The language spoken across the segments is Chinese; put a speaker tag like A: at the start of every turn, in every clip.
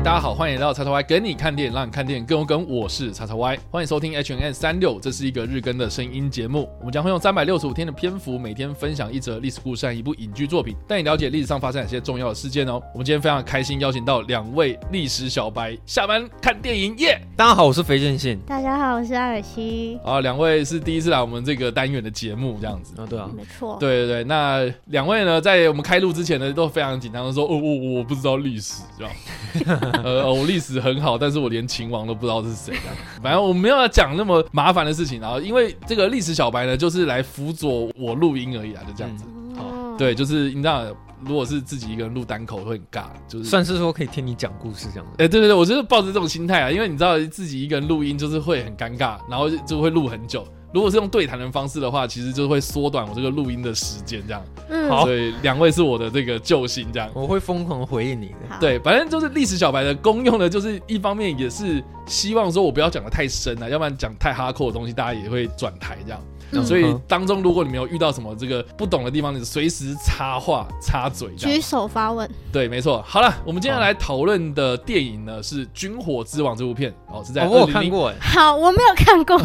A: 嗨，大家好，欢迎来到叉叉 Y 跟你看电影，让你看电影更有梗。我是叉叉 Y，欢迎收听 H N N 三六，这是一个日更的声音节目。我们将会用三百六十五天的篇幅，每天分享一则历史故事和一部影剧作品，带你了解历史上发生哪些重要的事件哦。我们今天非常开心，邀请到两位历史小白下班看电影耶。
B: 大家好，我是肥健信。
C: 大家好，我是艾尔西。
A: 啊，两位是第一次来我们这个单元的节目，这样子
B: 啊，对啊，
C: 没错。
A: 对对对，那两位呢，在我们开录之前呢，都非常紧张的说，哦，我我不知道历史，这样，呃，我历。史很好，但是我连秦王都不知道是谁。反正我没有要讲那么麻烦的事情。然后，因为这个历史小白呢，就是来辅佐我录音而已啊，就这样子。哦，对，就是你知道，如果是自己一个人录单口会很尬，就是
B: 算是说可以听你讲故事这样子。
A: 哎，对对对，我就是抱着这种心态啊，因为你知道自己一个人录音就是会很尴尬，然后就会录很久。如果是用对谈的方式的话，其实就会缩短我这个录音的时间，这样。嗯，好，所以两位是我的这个救星，这样。
B: 我会疯狂回应你的。
A: 对，反正就是历史小白的功用呢，就是一方面也是希望说我不要讲的太深啊，要不然讲太哈扣的东西，大家也会转台这样。嗯、所以当中，如果你没有遇到什么这个不懂的地方，你随时插话插嘴，
C: 举手发问。
A: 对，没错。好了，我们今天来讨论的电影呢是《军火之王》这部片哦，是在
B: 我有看过哎。
C: 好，我没有看过。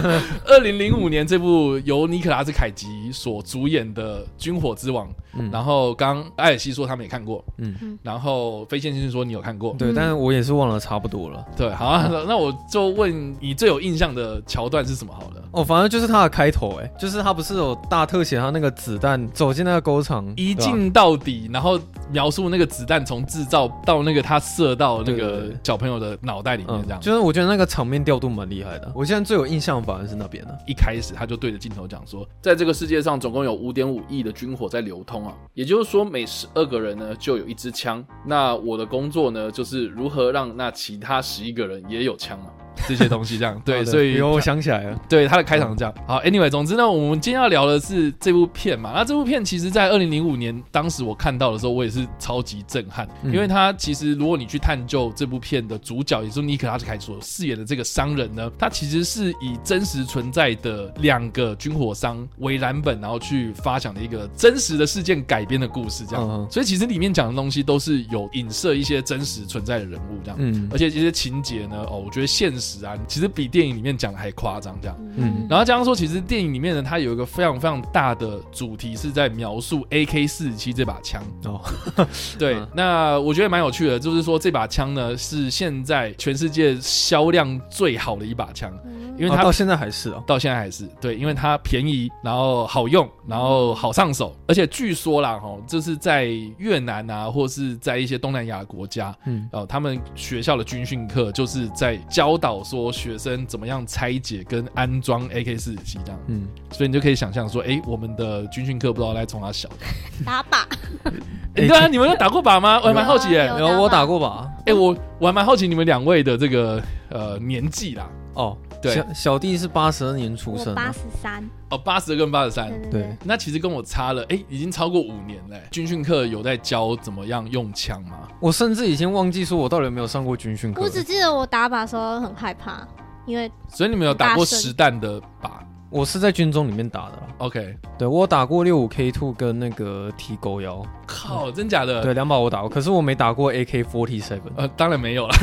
A: 二零零五年这部由尼可拉斯凯奇所主演的《军火之王》，嗯，然后刚艾尔西说他没看过，嗯，然后飞线先生说你有看过，
B: 对，但是我也是忘了差不多了。
A: 对，好啊，那我就问你最有印象的桥段是什么好了。
B: 哦，反正就是他的开头，哎，就是他不是有大特写他那个子弹走进那个沟场，
A: 一镜到底，然后描述那个子弹从制造到那个他射到那个小朋友的脑袋里面，这样，
B: 就是我觉得那个场面调度蛮厉害的。我现在最有印象反而是那边呢，
A: 一开始他就对着镜头讲说，在这个世界上总共有五点五亿的军火在流通啊，也就是说每十二个人呢就有一支枪，那我的工作呢就是如何让那其他十一个人也有枪啊。这些东西这样对，所以
B: 我想起来了，
A: 对他的开场是这样。好，Anyway，总之呢，我们今天要聊的是这部片嘛。那这部片其实，在二零零五年，当时我看到的时候，我也是超级震撼，嗯、因为他其实，如果你去探究这部片的主角，也就是尼克拉斯凯所饰演的这个商人呢，他其实是以真实存在的两个军火商为蓝本，然后去发想的一个真实的事件改编的故事，这样。嗯、所以其实里面讲的东西都是有影射一些真实存在的人物，这样。嗯，而且这些情节呢，哦，我觉得现实。其实比电影里面讲的还夸张，这样。嗯，然后加上说，其实电影里面呢，它有一个非常非常大的主题是在描述 AK 四十七这把枪。哦，对，那我觉得蛮有趣的，就是说这把枪呢是现在全世界销量最好的一把枪。因为它、
B: 哦、到现在还是哦，
A: 到现在还是对，因为它便宜，然后好用，然后好上手，而且据说啦，哈，就是在越南啊，或是在一些东南亚国家，嗯，哦，他们学校的军训课就是在教导说学生怎么样拆解跟安装 AK 四十七这样，嗯，所以你就可以想象说，哎，我们的军训课不知道来从哪小。的
C: 打靶，
A: 对啊，你们有打过靶吗？我还蛮好奇哎，
B: 有我打过靶，
A: 哎，我我还蛮好奇你们两位的这个呃年纪啦，
B: 哦。对小小弟是八十二年出生，
C: 八十三
A: 哦，八十二跟八十三，
B: 对，
A: 那其实跟我差了，哎，已经超过五年嘞。军训课有在教怎么样用枪吗？
B: 我甚至已经忘记说我到底有没有上过军训课。
C: 我只记得我打靶的时候很害怕，因为
A: 所以你们有打过实弹的靶？
B: 我是在军中里面打的
A: ，OK，
B: 对，我打过六五 K two 跟那个 T 勾幺，
A: 靠，真假的？
B: 对，两把我打过，可是我没打过 AK forty seven，
A: 呃，当然没有了。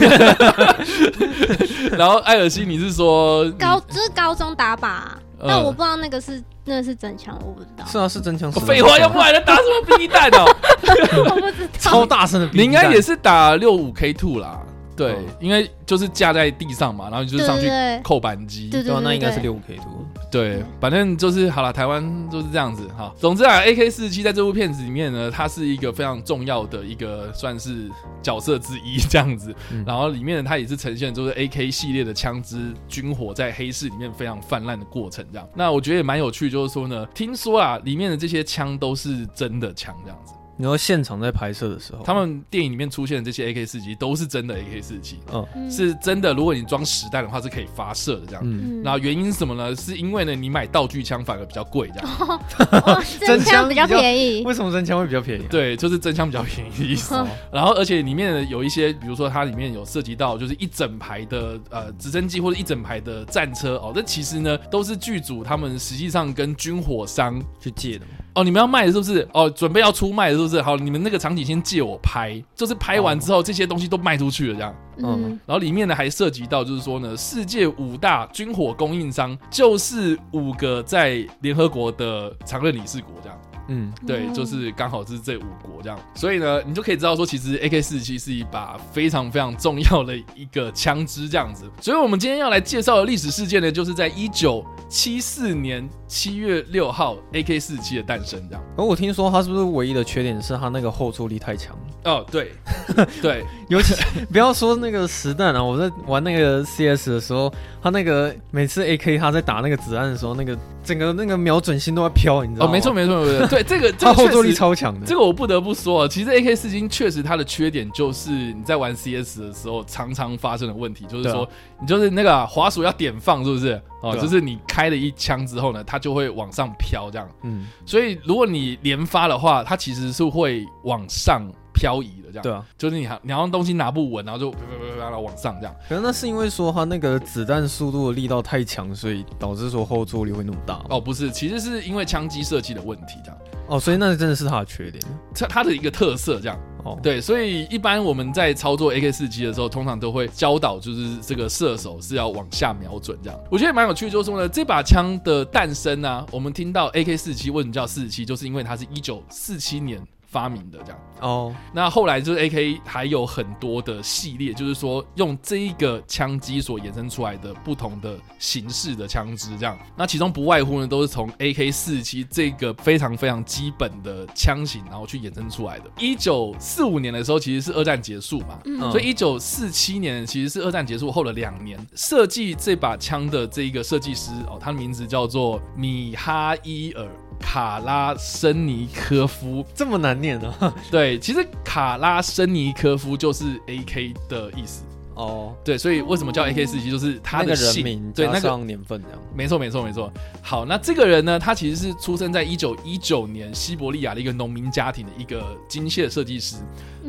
A: 然后艾尔西，你是说
C: 高就是高中打靶，但我不知道那个是那个是真枪，我不知道。
B: 是啊，是真枪。
A: 废话，要不然打什么 B 弹哦？
C: 我不知道。
B: 超大声的，
A: 你应该也是打六五 K two 啦。对，因为就是架在地上嘛，然后你就上去扣扳机，
B: 对对，那应该是六五 K two。
A: 对，反正就是好了，台湾就是这样子哈。总之啊，AK 四十七在这部片子里面呢，它是一个非常重要的一个算是角色之一这样子。嗯、然后里面呢，它也是呈现就是 AK 系列的枪支军火在黑市里面非常泛滥的过程这样。那我觉得也蛮有趣，就是说呢，听说啊，里面的这些枪都是真的枪这样子。
B: 你说现场在拍摄的时候，
A: 他们电影里面出现的这些 AK 四七都是真的 AK 四七，嗯，是真的。如果你装实弹的话，是可以发射的这样。嗯，那原因是什么呢？是因为呢，你买道具枪反而比较贵这样。
C: 真枪比较便宜。
B: 为什么真枪会比较便宜？
A: 对，就是真枪比较便宜的意思。然后，而且里面有一些，比如说它里面有涉及到，就是一整排的呃直升机或者一整排的战车哦，这其实呢都是剧组他们实际上跟军火商
B: 去借的。
A: 哦，你们要卖的是不是？哦，准备要出卖的是不是？好，你们那个场景先借我拍，就是拍完之后这些东西都卖出去了，这样。嗯，然后里面呢还涉及到就是说呢，世界五大军火供应商就是五个在联合国的常任理事国这样。嗯，对，就是刚好是这五国这样，所以呢，你就可以知道说，其实 AK 四七是一把非常非常重要的一个枪支这样子。所以，我们今天要来介绍的历史事件呢，就是在一九七四年七月六号，AK 四七的诞生这样。
B: 而我听说它是不是唯一的缺点是它那个后坐力太强？
A: 哦，对，对，
B: 尤其不要说那个实弹啊，我在玩那个 CS 的时候，它那个每次 AK 它在打那个子弹的时候，那个整个那个瞄准心都在飘，你知道吗？
A: 哦，没错，没错，没错，对。这个
B: 它后坐力超强的，
A: 这个我不得不说啊。其实 AK 四七确实它的缺点就是你在玩 CS 的时候常常发生的问题，就是说你就是那个滑鼠要点放，是不是？哦，就是你开了一枪之后呢，它就会往上飘这样。嗯，所以如果你连发的话，它其实是会往上漂移的这样。对啊，就是你你好像东西拿不稳，然后就啪啪啪啪啪往上这样。
B: 可能那是因为说它那个子弹速度的力道太强，所以导致说后坐力会那么大。
A: 哦，不是，其实是因为枪机设计的问题这样。
B: 哦，所以那真的是它的缺点，
A: 它它的一个特色这样。哦，对，所以一般我们在操作 AK 四七的时候，通常都会教导，就是这个射手是要往下瞄准这样。我觉得蛮有趣，就是说呢，这把枪的诞生啊，我们听到 AK 四七为什么叫四七，就是因为它是一九四七年。发明的这样哦，那后来就是 AK 还有很多的系列，就是说用这一个枪机所衍生出来的不同的形式的枪支这样，那其中不外乎呢都是从 AK 四七这个非常非常基本的枪型，然后去衍生出来的。一九四五年的时候其实是二战结束嘛，嗯、所以一九四七年其实是二战结束后的两年，设计这把枪的这一个设计师哦，他的名字叫做米哈伊尔。卡拉申尼科夫
B: 这么难念呢？
A: 对，其实卡拉申尼科夫就是 AK 的意思。哦，对，所以为什么叫 AK 四七，就是他的姓，
B: 那个人名
A: 对，那个
B: 年份这样。
A: 没错，没错，没错。好，那这个人呢，他其实是出生在一九一九年西伯利亚的一个农民家庭的一个机械设计师。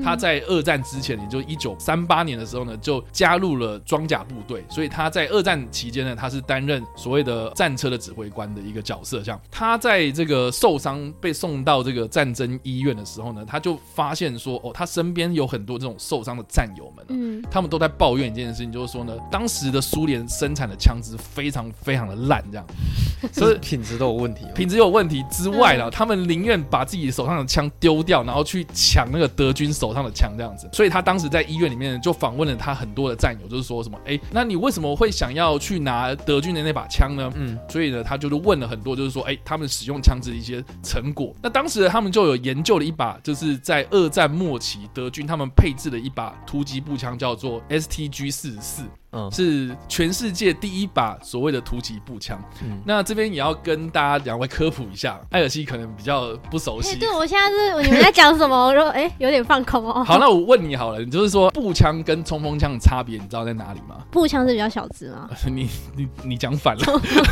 A: 他在二战之前，也就一九三八年的时候呢，就加入了装甲部队。所以他在二战期间呢，他是担任所谓的战车的指挥官的一个角色。这样，他在这个受伤被送到这个战争医院的时候呢，他就发现说，哦，他身边有很多这种受伤的战友们，嗯，他们都在抱怨一件事情，就是说呢，当时的苏联生产的枪支非常非常的烂，这样，
B: 所以品质都有问题，
A: 品质有问题之外呢，他们宁愿把自己手上的枪丢掉，然后去抢那个德军手上的枪这样子，所以他当时在医院里面就访问了他很多的战友，就是说什么，哎，那你为什么会想要去拿德军的那把枪呢？嗯，所以呢，他就是问了很多，就是说，哎，他们使用枪支的一些成果。那当时他们就有研究了一把，就是在二战末期德军他们配置的一把突击步枪，叫做 STG 四十四。嗯，是全世界第一把所谓的突击步枪。嗯，那这边也要跟大家两位科普一下，艾尔西可能比较不熟悉。
C: 对，我现在是你们在讲什么？我说哎，有点放空哦。
A: 好，那我问你好了，你就是说步枪跟冲锋枪的差别，你知道在哪里吗？
C: 步枪是比较小支吗？
A: 你你你讲反了，
C: 我不知道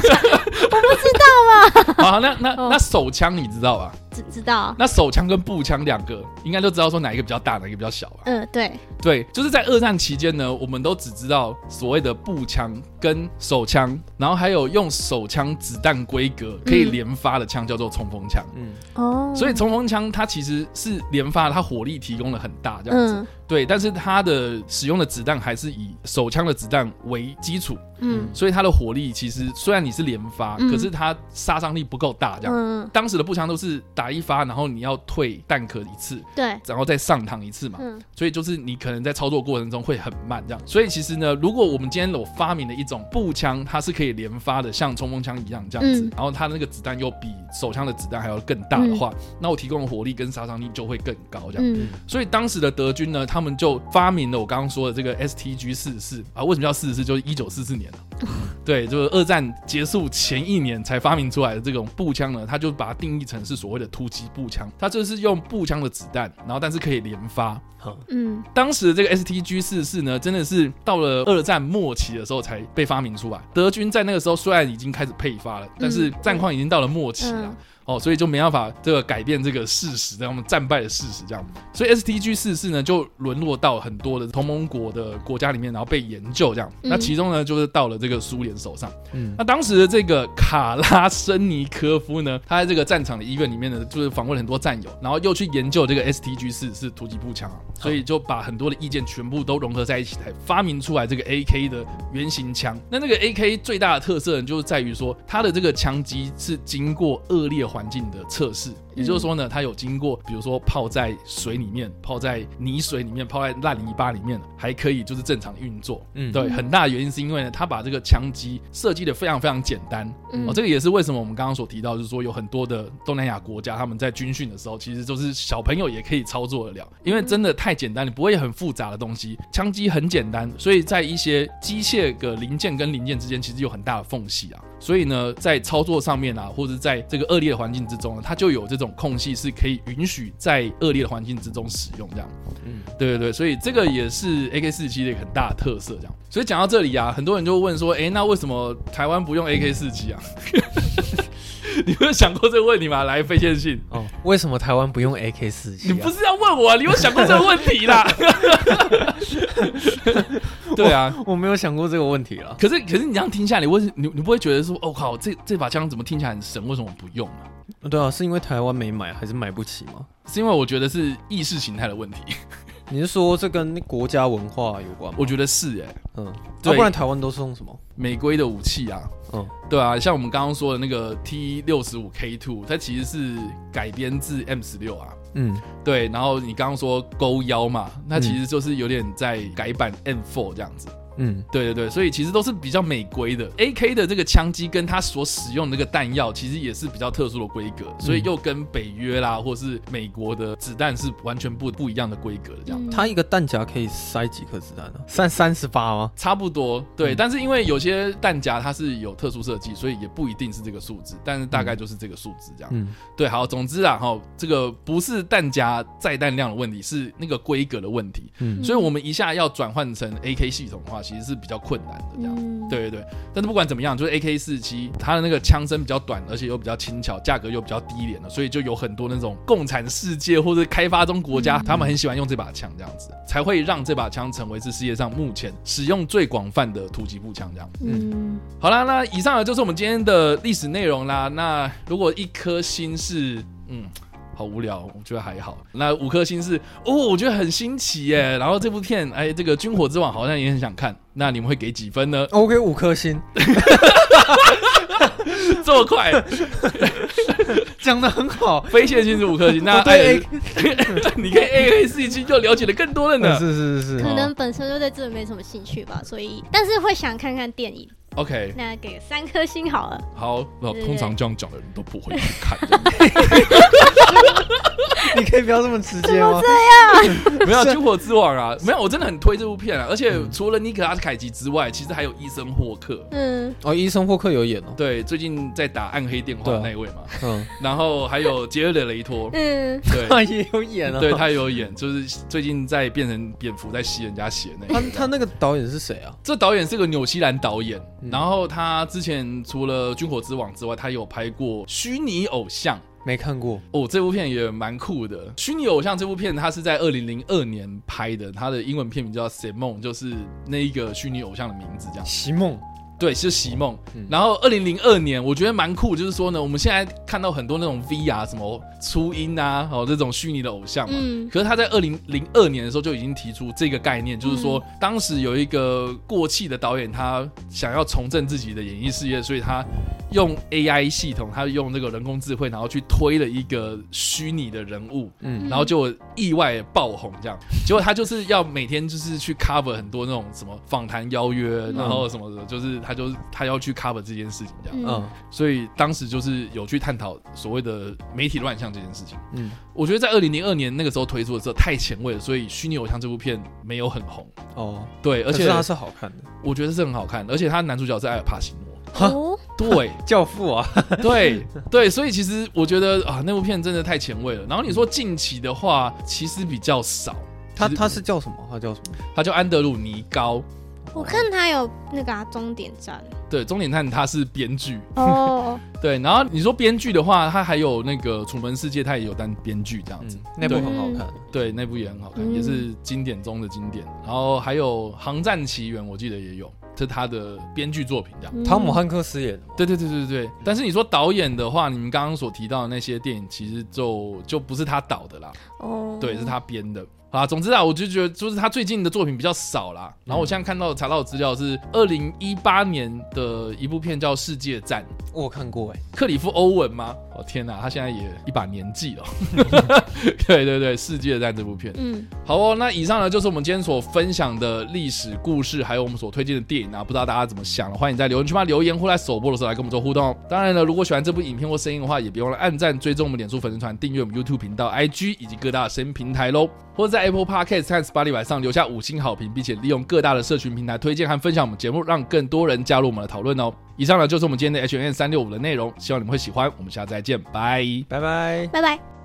C: 嘛。
A: 好，那那那手枪你知道吧？
C: 知知道。
A: 那手枪跟步枪两个，应该都知道说哪一个比较大，哪一个比较小吧？
C: 嗯，对。
A: 对，就是在二战期间呢，我们都只知道所谓的步枪跟手枪，然后还有用手枪子弹规格可以连发的枪叫做冲锋枪。嗯，哦，所以冲锋枪它其实是连发，它火力提供了很大，这样子。嗯对，但是它的使用的子弹还是以手枪的子弹为基础，嗯，所以它的火力其实虽然你是连发，嗯、可是它杀伤力不够大，这样。嗯、当时的步枪都是打一发，然后你要退弹壳一次，
C: 对，
A: 然后再上膛一次嘛，嗯，所以就是你可能在操作过程中会很慢，这样。所以其实呢，如果我们今天有发明了一种步枪，它是可以连发的，像冲锋枪一样这样子，嗯、然后它的那个子弹又比手枪的子弹还要更大的话，嗯、那我提供的火力跟杀伤力就会更高，这样。嗯、所以当时的德军呢，他们就发明了我刚刚说的这个 STG 四十四啊，为什么叫四十四？就是一九四四年 对，就是二战结束前一年才发明出来的这种步枪呢，它就把它定义成是所谓的突击步枪，它就是用步枪的子弹，然后但是可以连发。嗯，当时的这个 STG 四十四呢，真的是到了二战末期的时候才被发明出来。德军在那个时候虽然已经开始配发了，但是战况已经到了末期了。哦，所以就没办法这个改变这个事实，让我们战败的事实这样。所以 STG 四四呢就沦落到很多的同盟国的国家里面，然后被研究这样。那其中呢就是到了这个苏联手上。嗯，那当时的这个卡拉申尼科夫呢，他在这个战场的医院里面呢，就是访问了很多战友，然后又去研究这个 STG 四四突击步枪啊，所以就把很多的意见全部都融合在一起，才发明出来这个 AK 的原型枪。那那个 AK 最大的特色呢，就是在于说它的这个枪机是经过恶劣环环境的测试。也就是说呢，它有经过，比如说泡在水里面、泡在泥水里面、泡在烂泥巴里面，还可以就是正常运作。嗯，对，很大的原因是因为呢，它把这个枪机设计的非常非常简单。嗯，哦，这个也是为什么我们刚刚所提到，就是说有很多的东南亚国家，他们在军训的时候，其实都是小朋友也可以操作得了，因为真的太简单，你不会很复杂的东西，枪机很简单，所以在一些机械的零件跟零件之间，其实有很大的缝隙啊。所以呢，在操作上面啊，或者在这个恶劣的环境之中呢，它就有这种空隙是可以允许在恶劣的环境之中使用这样。嗯，对对对，所以这个也是 AK 四七的一个很大的特色这样。所以讲到这里啊，很多人就会问说，哎，那为什么台湾不用 AK 四七啊？你没有想过这个问题吗？来，非线信
B: 哦，为什么台湾不用 AK 四七？
A: 你不是要问我啊？你有想过这个问题啦？对啊
B: 我，我没有想过这个问题了。
A: 可是，可是你这样听下来，你为你你不会觉得说，哦靠，这这把枪怎么听起来很神？为什么不用啊？
B: 对啊，是因为台湾没买，还是买不起吗？
A: 是因为我觉得是意识形态的问题。
B: 你是说这跟国家文化有关吗？
A: 我觉得是哎、欸，
B: 嗯，对，不然台湾都是用什么
A: 美规的武器啊？嗯，对啊，像我们刚刚说的那个 T 六十五 K two，它其实是改编自 M 十六啊。嗯，对，然后你刚刚说勾腰嘛，那其实就是有点在改版 M four 这样子。嗯，对对对，所以其实都是比较美规的。AK 的这个枪机跟它所使用的那个弹药，其实也是比较特殊的规格，所以又跟北约啦，或是美国的子弹是完全不不一样的规格的这样。
B: 它一个弹夹可以塞几颗子弹呢？三三十发吗？
A: 差不多，对。但是因为有些弹夹它是有特殊设计，所以也不一定是这个数字，但是大概就是这个数字这样。嗯，对，好，总之啊，哈，这个不是弹夹载弹量的问题，是那个规格的问题。嗯，所以我们一下要转换成 AK 系统的话，其实是比较困难的这样，嗯、对对对。但是不管怎么样，就是 AK 四七，它的那个枪声比较短，而且又比较轻巧，价格又比较低廉的，所以就有很多那种共产世界或者开发中国家，嗯、他们很喜欢用这把枪，这样子才会让这把枪成为是世界上目前使用最广泛的突击步枪这样。嗯，好啦，那以上呢就是我们今天的历史内容啦。那如果一颗心是嗯。好无聊，我觉得还好。那五颗星是哦，我觉得很新奇耶。然后这部片，哎，这个《军火之王》好像也很想看。那你们会给几分呢？
B: 我给五颗星。
A: 这么快，
B: 讲的很好。
A: 非线性是五颗星，那对 A，你跟 AK 四七就了解的更多了呢。
B: 是是是是，
C: 可能本身就对这个没什么兴趣吧，所以但是会想看看电影。
A: OK，
C: 那给三颗星好了。
A: 好，那通常这样讲的人都不会去看。
B: 你可以不要这么直接吗？
C: 这样
A: 没有《军火之王》啊，没有，我真的很推这部片啊。而且除了尼可拉斯凯奇之外，其实还有伊森霍克。嗯，
B: 哦，伊森霍克有演哦。
A: 对，最近在打暗黑电话的那位嘛。嗯，然后还有杰瑞德雷托。嗯，对，
B: 他也有演啊。
A: 对，他也有演，就是最近在变成蝙蝠在吸人家血那。
B: 他他那个导演是谁啊？
A: 这导演是个纽西兰导演。然后他之前除了《军火之王》之外，他有拍过虚拟偶像。
B: 没看过
A: 哦，这部片也蛮酷的。虚拟偶像这部片，它是在二零零二年拍的，它的英文片名叫《Simon》，就是那一个虚拟偶像的名字，这样。
B: 席梦。
A: 对，是席梦。嗯、然后二零零二年，我觉得蛮酷，就是说呢，我们现在看到很多那种 VR 什么初音啊，哦这种虚拟的偶像嘛。嗯。可是他在二零零二年的时候就已经提出这个概念，就是说当时有一个过气的导演，他想要重振自己的演艺事业，所以他用 AI 系统，他用那个人工智慧，然后去推了一个虚拟的人物，嗯，然后就意外爆红这样。结果他就是要每天就是去 cover 很多那种什么访谈邀约，然后什么的，就是。他就是他要去 cover 这件事情，这样，嗯，所以当时就是有去探讨所谓的媒体乱象这件事情，嗯，我觉得在二零零二年那个时候推出的时候太前卫了，所以虚拟偶像这部片没有很红，哦，对，而且
B: 它是好看的，
A: 我觉得是很好看的，而且他男主角是艾尔帕西诺，哈，对，
B: 教父啊，
A: 对对，所以其实我觉得啊，那部片真的太前卫了。然后你说近期的话，其实比较少，
B: 他他是叫什么？他叫什么？
A: 他叫安德鲁尼高。
C: 我看他有那个终、啊、点站，
A: 对，终点站他是编剧
C: 哦，
A: 对，然后你说编剧的话，他还有那个《楚门世界》，他也有当编剧这样子，
B: 那部很好看，
A: 对，那部也很好看，也是经典中的经典。然后还有《航站奇缘》，我记得也有。是他的编剧作品，这样。
B: 汤姆汉克斯演的。
A: 对对对对对。但是你说导演的话，你们刚刚所提到的那些电影，其实就就不是他导的啦。哦。对，是他编的。啊，总之啊，我就觉得就是他最近的作品比较少啦。然后我现在看到查到的资料是二零一八年的一部片叫《世界战》，
B: 我有看过哎，
A: 克里夫·欧文吗？哦天哪，他现在也一把年纪了。对对对，《世界战》这部片，嗯，好哦。那以上呢就是我们今天所分享的历史故事，还有我们所推荐的电影啊。不知道大家怎么想？欢迎在留言区嘛留言，或在首播的时候来跟我们做互动。当然了，如果喜欢这部影片或声音的话，也别忘了按赞、追踪我们脸书粉丝团、订阅我们 YouTube 频道、IG 以及各大声音平台喽，或者在 Apple Podcast 和 Spotify 上留下五星好评，并且利用各大的社群平台推荐和分享我们节目，让更多人加入我们的讨论哦。以上呢就是我们今天的 H N 三六五的内容，希望你们会喜欢。我们下次再见，拜
B: 拜拜
C: 拜拜。